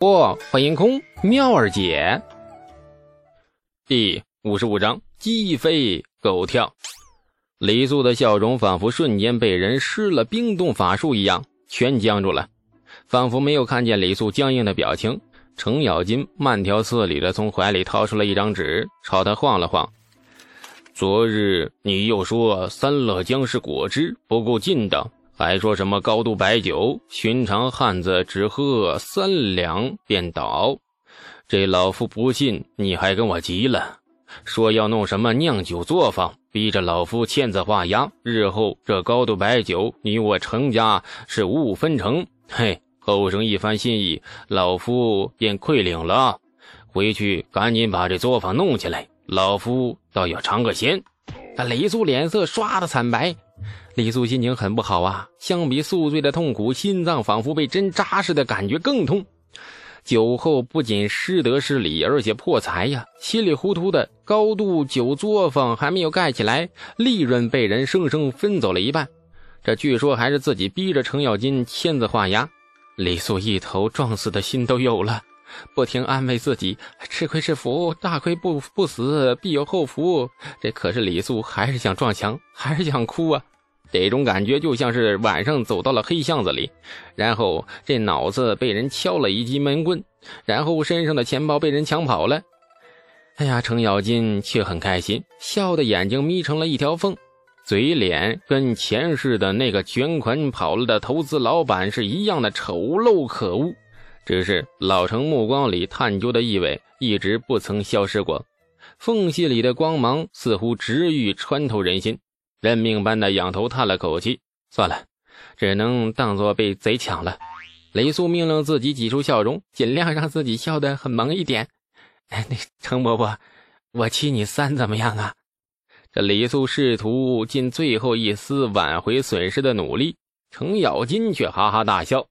不，欢迎空妙儿姐。第五十五章鸡飞狗跳。李素的笑容仿佛瞬间被人施了冰冻法术一样，全僵住了，仿佛没有看见李素僵硬的表情。程咬金慢条斯理的从怀里掏出了一张纸，朝他晃了晃。昨日你又说三乐江是果汁不够劲道。还说什么高度白酒，寻常汉子只喝三两便倒。这老夫不信，你还跟我急了，说要弄什么酿酒作坊，逼着老夫签字画押。日后这高度白酒，你我程家是五五分成。嘿，后生一番心意，老夫便愧领了。回去赶紧把这作坊弄起来，老夫倒要尝个鲜。李素脸色唰的惨白。李素心情很不好啊，相比宿醉的痛苦，心脏仿佛被针扎似的，感觉更痛。酒后不仅失德失礼，而且破财呀！稀里糊涂的高度酒作坊还没有盖起来，利润被人生生分走了一半。这据说还是自己逼着程咬金签字画押。李素一头撞死的心都有了，不停安慰自己：吃亏是福，大亏不不死必有后福。这可是李素还是想撞墙，还是想哭啊！这种感觉就像是晚上走到了黑巷子里，然后这脑子被人敲了一记闷棍，然后身上的钱包被人抢跑了。哎呀，程咬金却很开心，笑的眼睛眯成了一条缝，嘴脸跟前世的那个卷款跑了的投资老板是一样的丑陋可恶。只是老程目光里探究的意味一直不曾消失过，缝隙里的光芒似乎直欲穿透人心。认命般的仰头叹了口气，算了，只能当做被贼抢了。雷素命令自己挤出笑容，尽量让自己笑得很萌一点。哎，那程伯伯，我七你三怎么样啊？这李素试图尽最后一丝挽回损失的努力，程咬金却哈哈大笑：“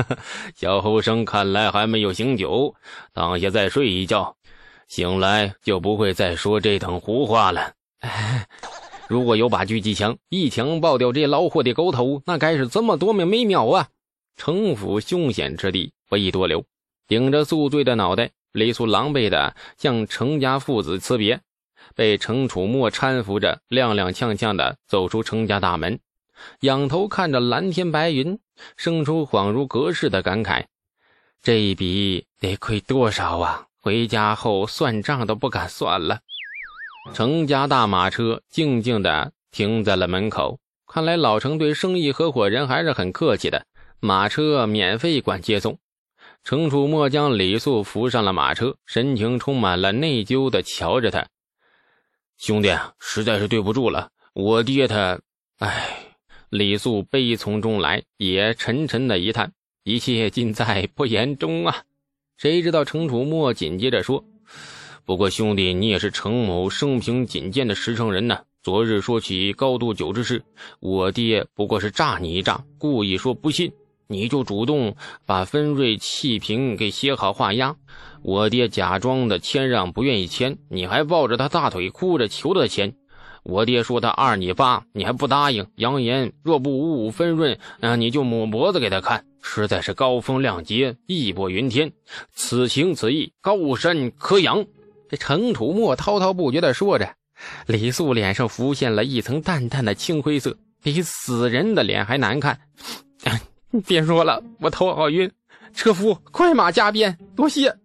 小后生看来还没有醒酒，当下再睡一觉，醒来就不会再说这等胡话了。”。如果有把狙击枪，一枪爆掉这老货的狗头，那该是怎么多么美妙啊！城府凶险之地，不宜多留。顶着宿醉的脑袋，李素狼狈的向程家父子辞别，被程楚墨搀扶着，踉踉跄跄的走出程家大门，仰头看着蓝天白云，生出恍如隔世的感慨：这一笔得亏多少啊！回家后算账都不敢算了。程家大马车静静地停在了门口，看来老程对生意合伙人还是很客气的，马车免费管接送。程楚墨将李素扶上了马车，神情充满了内疚地瞧着他：“兄弟，实在是对不住了，我爹他……哎。”李素悲从中来，也沉沉的一叹：“一切尽在不言中啊！”谁知道程楚墨紧接着说。不过兄弟，你也是程某生平仅见的实诚人呢。昨日说起高度酒之事，我爹不过是诈你一诈，故意说不信，你就主动把分瑞气瓶给写好画押。我爹假装的谦让，不愿意签，你还抱着他大腿哭着求他签。我爹说他二你八，你还不答应，扬言若不五五分润，那，你就抹脖子给他看，实在是高风亮节，义薄云天。此情此意，高山可仰。这程楚墨滔滔不绝地说着，李素脸上浮现了一层淡淡的青灰色，比死人的脸还难看。别说了，我头好晕。车夫，快马加鞭，多谢。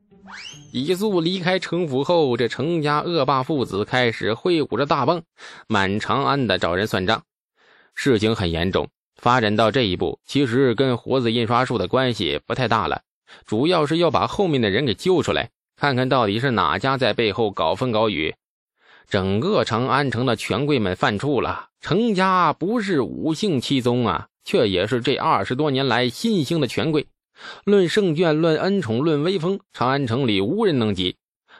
李素离开程府后，这程家恶霸父子开始挥舞着大棒，满长安的找人算账。事情很严重，发展到这一步，其实跟活字印刷术的关系不太大了，主要是要把后面的人给救出来。看看到底是哪家在背后搞风搞雨？整个长安城的权贵们犯怵了。程家不是五姓七宗啊，却也是这二十多年来新兴的权贵。论圣眷，论恩宠，论威风，长安城里无人能及。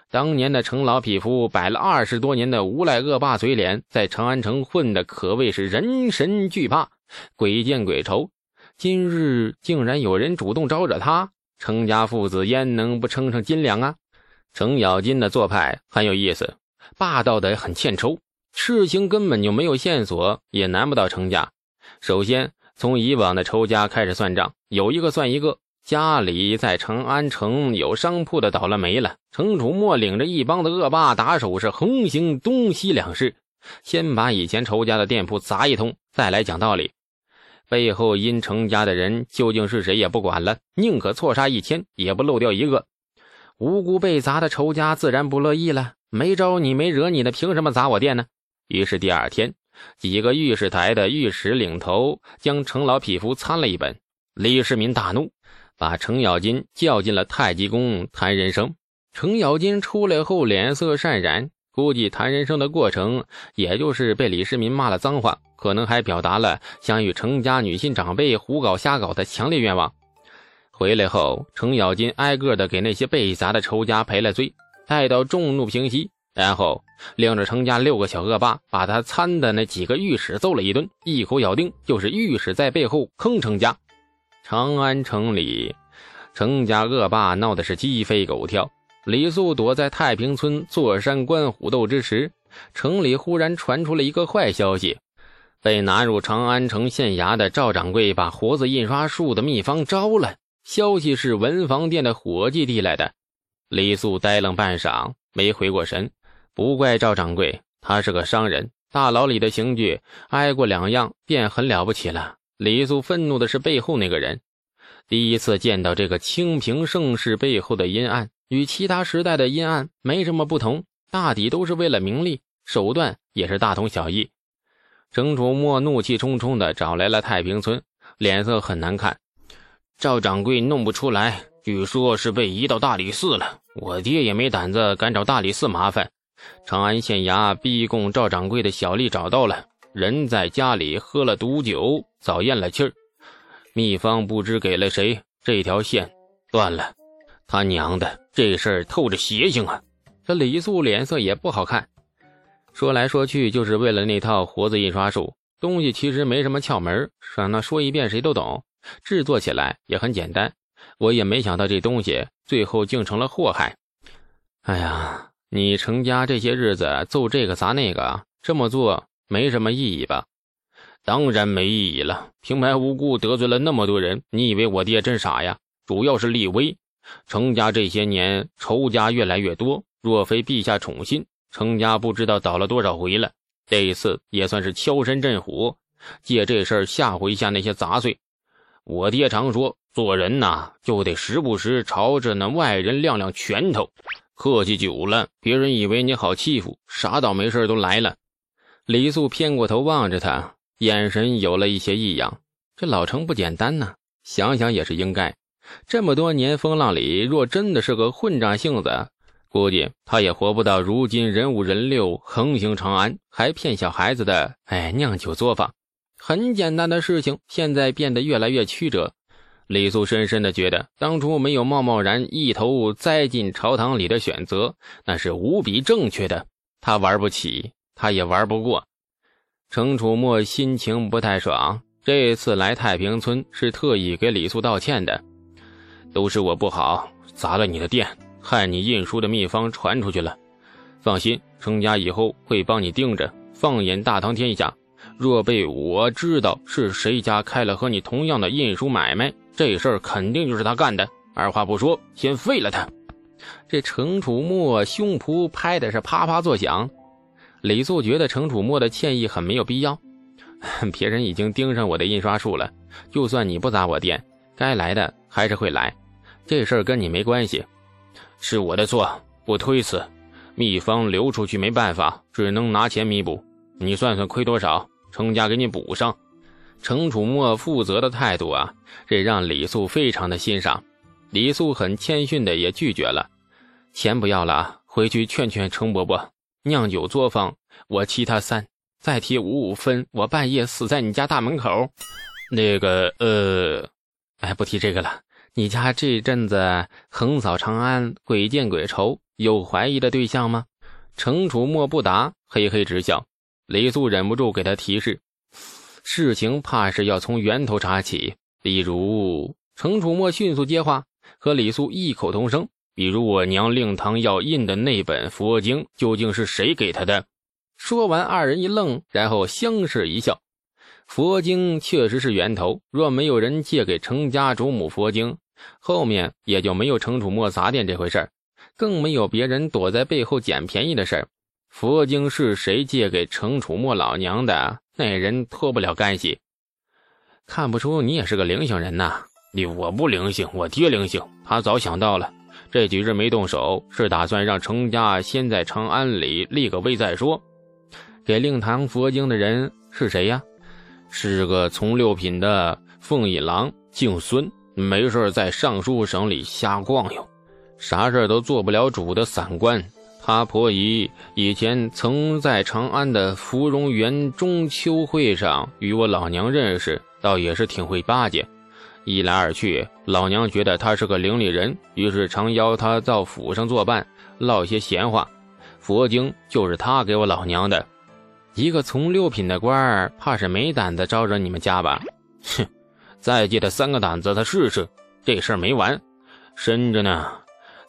当年的程老匹夫摆了二十多年的无赖恶霸嘴脸，在长安城混的可谓是人神惧怕，鬼见鬼愁。今日竟然有人主动招惹他，程家父子焉能不称上斤两啊？程咬金的做派很有意思，霸道的很欠抽。事情根本就没有线索，也难不到程家。首先从以往的仇家开始算账，有一个算一个。家里在长安城有商铺的倒了霉了。程楚墨领着一帮子恶霸打手是横行东西两市，先把以前仇家的店铺砸一通，再来讲道理。背后阴程家的人究竟是谁也不管了，宁可错杀一千，也不漏掉一个。无辜被砸的仇家自然不乐意了，没招你没惹你的，凭什么砸我店呢？于是第二天，几个御史台的御史领头将程老匹夫参了一本。李世民大怒。把程咬金叫进了太极宫谈人生。程咬金出来后脸色善然，估计谈人生的过程，也就是被李世民骂了脏话，可能还表达了想与程家女性长辈胡搞瞎搞的强烈愿望。回来后，程咬金挨个的给那些被砸的仇家赔了罪，待到众怒平息，然后领着程家六个小恶霸，把他参的那几个御史揍了一顿，一口咬定就是御史在背后坑程家。长安城里，程家恶霸闹的是鸡飞狗跳。李素躲在太平村坐山观虎斗之时，城里忽然传出了一个坏消息：被拿入长安城县衙的赵掌柜把活字印刷术的秘方招了。消息是文房店的伙计递来的。李素呆愣半晌，没回过神。不怪赵掌柜，他是个商人，大牢里的刑具挨过两样，便很了不起了。李素愤怒的是背后那个人，第一次见到这个清平盛世背后的阴暗，与其他时代的阴暗没什么不同，大抵都是为了名利，手段也是大同小异。程楚墨怒气冲冲的找来了太平村，脸色很难看。赵掌柜弄不出来，据说是被移到大理寺了。我爹也没胆子敢找大理寺麻烦。长安县衙逼供赵掌柜的小吏找到了。人在家里喝了毒酒，早咽了气儿。秘方不知给了谁，这条线断了。他娘的，这事儿透着邪性啊！这李素脸色也不好看。说来说去，就是为了那套活字印刷术。东西其实没什么窍门，让他说一遍谁都懂。制作起来也很简单。我也没想到这东西最后竟成了祸害。哎呀，你程家这些日子揍这个砸那个，这么做。没什么意义吧？当然没意义了。平白无故得罪了那么多人，你以为我爹真傻呀？主要是立威。程家这些年仇家越来越多，若非陛下宠信，程家不知道倒了多少回了。这一次也算是敲山震虎，借这事儿吓唬一下那些杂碎。我爹常说，做人呐就得时不时朝着那外人亮亮拳头，客气久了，别人以为你好欺负，啥倒霉事都来了。李素偏过头望着他，眼神有了一些异样。这老程不简单呢，想想也是应该。这么多年风浪里，若真的是个混账性子，估计他也活不到如今人五人六横行长安，还骗小孩子的哎酿酒作坊。很简单的事情，现在变得越来越曲折。李素深深的觉得，当初没有贸贸然一头栽进朝堂里的选择，那是无比正确的。他玩不起。他也玩不过，程楚墨心情不太爽。这次来太平村是特意给李素道歉的，都是我不好，砸了你的店，害你印书的秘方传出去了。放心，程家以后会帮你盯着。放眼大唐天下，若被我知道是谁家开了和你同样的印书买卖，这事儿肯定就是他干的。二话不说，先废了他。这程楚墨胸脯拍的是啪啪作响。李素觉得程楚墨的歉意很没有必要，别人已经盯上我的印刷术了，就算你不砸我店，该来的还是会来，这事儿跟你没关系，是我的错，不推辞，秘方流出去没办法，只能拿钱弥补，你算算亏多少，程家给你补上。程楚墨负责的态度啊，这让李素非常的欣赏。李素很谦逊的也拒绝了，钱不要了，回去劝劝程伯伯。酿酒作坊，我提他三，再提五五分，我半夜死在你家大门口。那个，呃，哎，不提这个了。你家这阵子横扫长安，鬼见鬼愁，有怀疑的对象吗？程楚墨不答，嘿嘿直笑。李素忍不住给他提示，事情怕是要从源头查起。比如，程楚墨迅速接话，和李素异口同声。比如我娘令堂要印的那本佛经，究竟是谁给他的？说完，二人一愣，然后相视一笑。佛经确实是源头，若没有人借给程家主母佛经，后面也就没有程楚墨砸店这回事，更没有别人躲在背后捡便宜的事儿。佛经是谁借给程楚墨老娘的？那人脱不了干系。看不出你也是个灵性人呐？你我不灵性，我爹灵性，他早想到了。这几日没动手，是打算让程家先在长安里立个威再说。给令堂佛经的人是谁呀？是个从六品的凤隐郎，姓孙，没事在尚书省里瞎逛悠，啥事都做不了主的散官。他婆姨以前曾在长安的芙蓉园中秋会上与我老娘认识，倒也是挺会巴结。一来二去，老娘觉得他是个伶俐人，于是常邀他到府上作伴，唠些闲话。佛经就是他给我老娘的。一个从六品的官儿，怕是没胆子招惹你们家吧？哼，再借他三个胆子，他试试。这事儿没完，深着呢。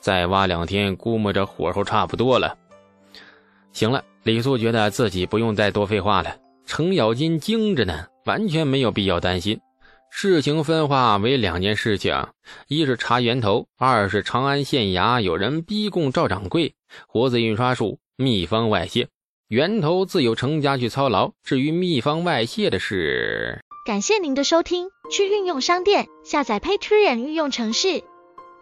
再挖两天，估摸着火候差不多了。行了，李素觉得自己不用再多废话了。程咬金精着呢，完全没有必要担心。事情分化为两件事情：一是查源头，二是长安县衙有人逼供赵掌柜，活字印刷术秘方外泄。源头自有程家去操劳。至于秘方外泄的事，感谢您的收听。去运用商店下载 Patreon 运用城市，